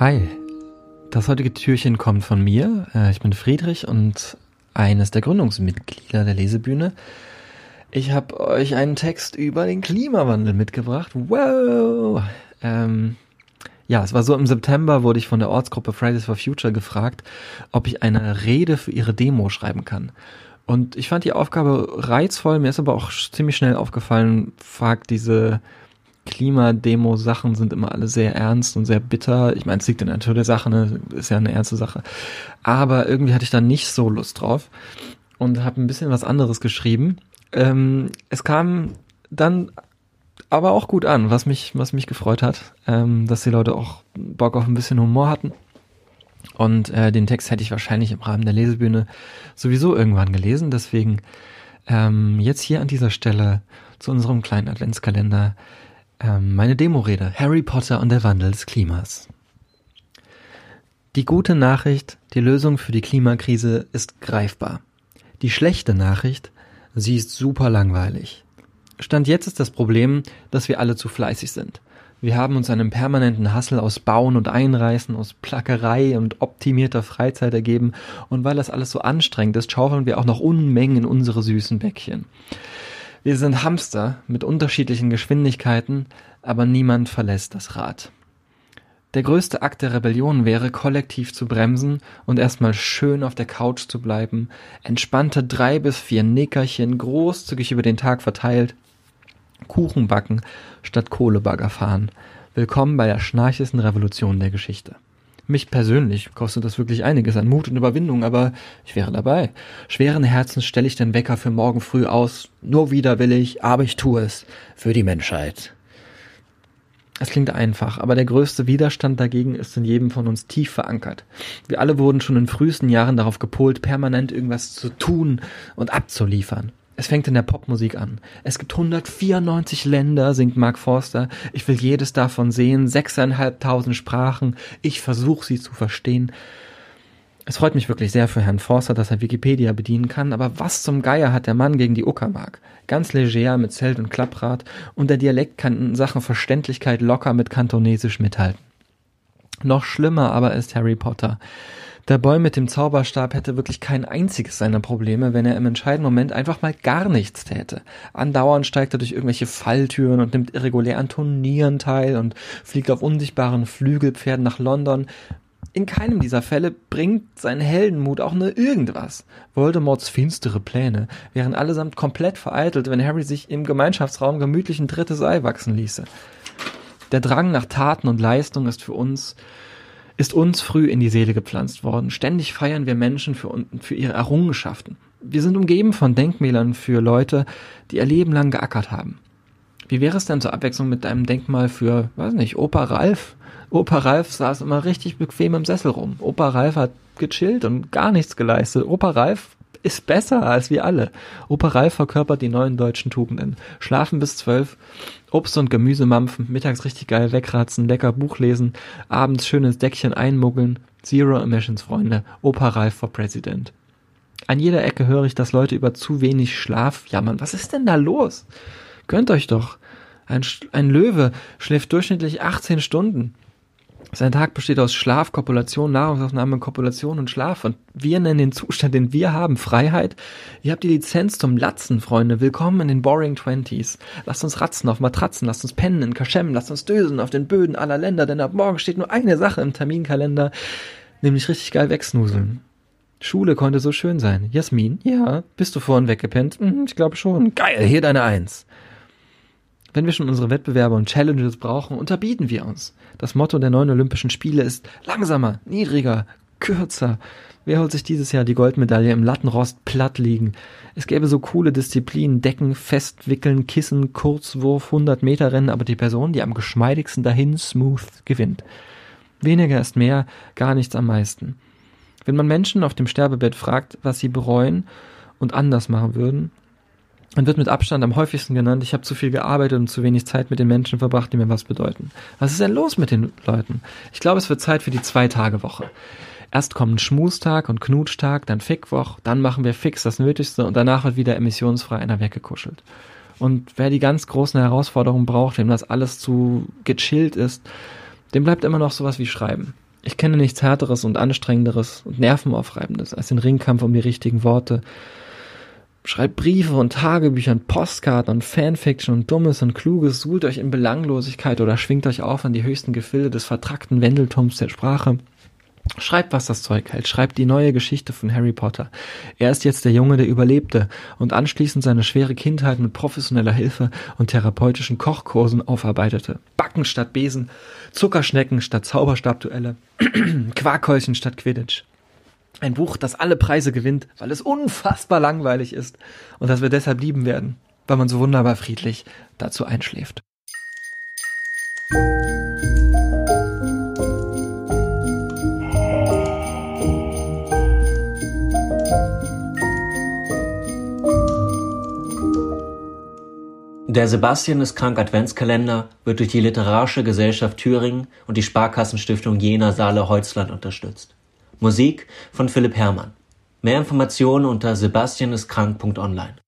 Hi, das heutige Türchen kommt von mir. Äh, ich bin Friedrich und eines der Gründungsmitglieder der Lesebühne. Ich habe euch einen Text über den Klimawandel mitgebracht. Wow! Ähm, ja, es war so im September wurde ich von der Ortsgruppe Fridays for Future gefragt, ob ich eine Rede für ihre Demo schreiben kann. Und ich fand die Aufgabe reizvoll, mir ist aber auch ziemlich schnell aufgefallen, fragt diese Klimademo-Sachen sind immer alle sehr ernst und sehr bitter. Ich meine, es liegt in der Natur der Sache, ne? ist ja eine ernste Sache. Aber irgendwie hatte ich da nicht so Lust drauf und habe ein bisschen was anderes geschrieben. Ähm, es kam dann aber auch gut an, was mich, was mich gefreut hat, ähm, dass die Leute auch Bock auf ein bisschen Humor hatten. Und äh, den Text hätte ich wahrscheinlich im Rahmen der Lesebühne sowieso irgendwann gelesen. Deswegen ähm, jetzt hier an dieser Stelle zu unserem kleinen Adventskalender ähm, meine Demorede Harry Potter und der Wandel des Klimas. Die gute Nachricht, die Lösung für die Klimakrise ist greifbar. Die schlechte Nachricht, sie ist super langweilig. Stand jetzt ist das Problem, dass wir alle zu fleißig sind. Wir haben uns einem permanenten Hassel aus Bauen und Einreißen, aus Plackerei und optimierter Freizeit ergeben, und weil das alles so anstrengend ist, schaufeln wir auch noch Unmengen in unsere süßen Bäckchen. Wir sind Hamster mit unterschiedlichen Geschwindigkeiten, aber niemand verlässt das Rad. Der größte Akt der Rebellion wäre, kollektiv zu bremsen und erstmal schön auf der Couch zu bleiben, entspannte drei bis vier Nickerchen großzügig über den Tag verteilt, Kuchen backen statt Kohlebagger fahren. Willkommen bei der schnarchigsten Revolution der Geschichte. Mich persönlich kostet das wirklich einiges an Mut und Überwindung, aber ich wäre dabei. Schweren Herzens stelle ich den Wecker für morgen früh aus. Nur widerwillig, aber ich tue es. Für die Menschheit. Es klingt einfach, aber der größte Widerstand dagegen ist in jedem von uns tief verankert. Wir alle wurden schon in frühesten Jahren darauf gepolt, permanent irgendwas zu tun und abzuliefern. Es fängt in der Popmusik an. Es gibt 194 Länder, singt Mark Forster. Ich will jedes davon sehen. Sechseinhalbtausend Sprachen. Ich versuche sie zu verstehen. Es freut mich wirklich sehr für Herrn Forster, dass er Wikipedia bedienen kann, aber was zum Geier hat der Mann gegen die Uckermark? Ganz leger mit Zelt und Klapprad und der Dialekt kann in Sachen Verständlichkeit locker mit Kantonesisch mithalten. Noch schlimmer aber ist Harry Potter. Der Boy mit dem Zauberstab hätte wirklich kein einziges seiner Probleme, wenn er im entscheidenden Moment einfach mal gar nichts täte. Andauernd steigt er durch irgendwelche Falltüren und nimmt irregulär an Turnieren teil und fliegt auf unsichtbaren Flügelpferden nach London. In keinem dieser Fälle bringt sein Heldenmut auch nur irgendwas. Voldemorts finstere Pläne wären allesamt komplett vereitelt, wenn Harry sich im Gemeinschaftsraum gemütlich ein drittes Ei wachsen ließe. Der Drang nach Taten und Leistung ist für uns ist uns früh in die Seele gepflanzt worden. Ständig feiern wir Menschen für, für ihre Errungenschaften. Wir sind umgeben von Denkmälern für Leute, die ihr Leben lang geackert haben. Wie wäre es denn zur Abwechslung mit einem Denkmal für, weiß nicht, Opa Ralf? Opa Ralf saß immer richtig bequem im Sessel rum. Opa Ralf hat gechillt und gar nichts geleistet. Opa Ralf ist besser als wir alle. Ralf verkörpert die neuen deutschen Tugenden. Schlafen bis zwölf, Obst und Gemüse mampfen, mittags richtig geil wegratzen, lecker Buch lesen, abends schönes Deckchen einmuggeln. Zero Emissions, Freunde. Ralf for President. An jeder Ecke höre ich, dass Leute über zu wenig Schlaf jammern. Was ist denn da los? Gönnt euch doch. Ein, ein Löwe schläft durchschnittlich 18 Stunden. Sein Tag besteht aus Schlaf, Kopulation, Nahrungsaufnahme, Kopulation und Schlaf. Und wir nennen den Zustand, den wir haben, Freiheit. Ihr habt die Lizenz zum Latzen, Freunde. Willkommen in den Boring Twenties. Lasst uns ratzen auf Matratzen, lasst uns pennen in Kaschemmen, lasst uns dösen auf den Böden aller Länder, denn ab morgen steht nur eine Sache im Terminkalender, nämlich richtig geil wegsnuseln. Schule konnte so schön sein. Jasmin, ja, bist du vorhin weggepennt? Hm, ich glaube schon. Geil, hier deine Eins. Wenn wir schon unsere Wettbewerbe und Challenges brauchen, unterbieten wir uns. Das Motto der neuen Olympischen Spiele ist langsamer, niedriger, kürzer. Wer holt sich dieses Jahr die Goldmedaille im Lattenrost platt liegen? Es gäbe so coole Disziplinen, Decken, Festwickeln, Kissen, Kurzwurf, 100 Meter Rennen, aber die Person, die am geschmeidigsten dahin smooth gewinnt. Weniger ist mehr, gar nichts am meisten. Wenn man Menschen auf dem Sterbebett fragt, was sie bereuen und anders machen würden, und wird mit Abstand am häufigsten genannt, ich habe zu viel gearbeitet und zu wenig Zeit mit den Menschen verbracht, die mir was bedeuten. Was ist denn los mit den Leuten? Ich glaube, es wird Zeit für die Zwei-Tage-Woche. Erst kommen Schmustag und Knutschtag, dann Fickwoch, dann machen wir fix das Nötigste und danach wird wieder emissionsfrei einer weggekuschelt. Und wer die ganz großen Herausforderungen braucht, dem das alles zu gechillt ist, dem bleibt immer noch sowas wie Schreiben. Ich kenne nichts Härteres und Anstrengenderes und Nervenaufreibendes als den Ringkampf um die richtigen Worte. Schreibt Briefe und Tagebücher und Postkarten und Fanfiction und Dummes und Kluges, suhlt euch in Belanglosigkeit oder schwingt euch auf an die höchsten Gefilde des vertrackten Wendeltums der Sprache. Schreibt, was das Zeug hält. Schreibt die neue Geschichte von Harry Potter. Er ist jetzt der Junge, der überlebte und anschließend seine schwere Kindheit mit professioneller Hilfe und therapeutischen Kochkursen aufarbeitete. Backen statt Besen, Zuckerschnecken statt Zauberstabduelle, Quarkhäuschen statt Quidditch. Ein Buch, das alle Preise gewinnt, weil es unfassbar langweilig ist und das wir deshalb lieben werden, weil man so wunderbar friedlich dazu einschläft. Der Sebastian ist krank Adventskalender wird durch die Literarische Gesellschaft Thüringen und die Sparkassenstiftung Jena Saale Holzland unterstützt. Musik von Philipp Herrmann. Mehr Informationen unter sebastianistkrank.online